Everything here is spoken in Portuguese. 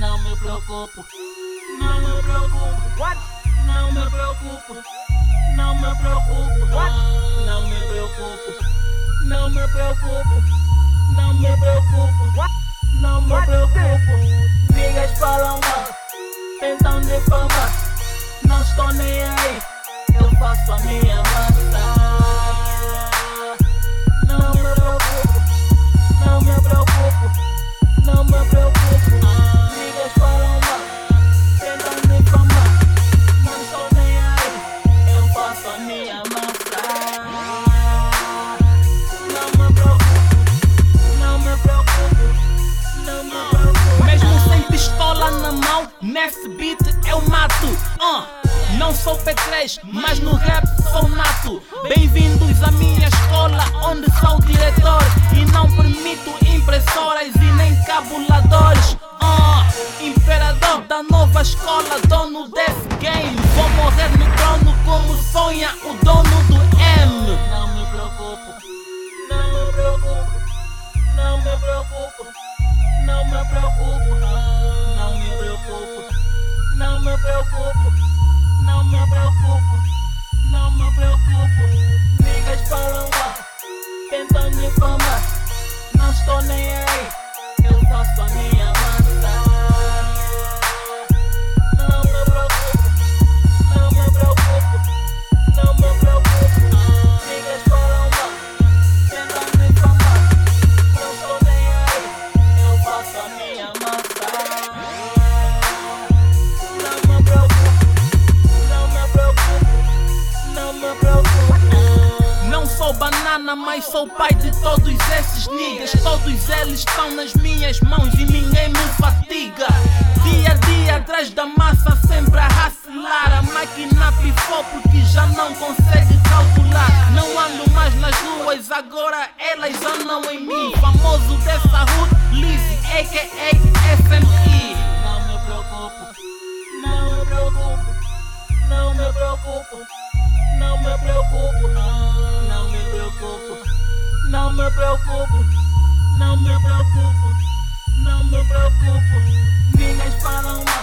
Não me preocupo. Não me preocupo. What? Não me preocupo. Não me preocupo. What? Não me preocupo. Não me preocupo. Não me preocupo. What? Não me preocupo. Niggas falam mal. Tentam difamar. Não estou nem aí. Nesse beat eu mato. Uh, não sou P3, mas no rap sou nato. Bem-vindos à minha escola, onde sou diretor. E não permito impressoras e nem cabuladores. Uh, imperador da nova escola, dono desse game. Vou morrer no trono como sonha o dono do M. Não me preocupo, não me preocupo, não me preocupo, não me preocupo, banana, mas sou pai de todos esses niggas. Todos eles estão nas minhas mãos e ninguém me fatiga. Dia a dia atrás da massa, sempre a racilar. A máquina pifou porque já não consegue calcular. Não ando mais nas ruas, agora elas andam em mim. Famoso dessa hood, Lizzy, a.k.a. SME. Não me preocupo, não me preocupo, não me preocupo, não me preocupo, não preocupo, não me preocupo, não me preocupo, não me preocupo. Minhas falam mal.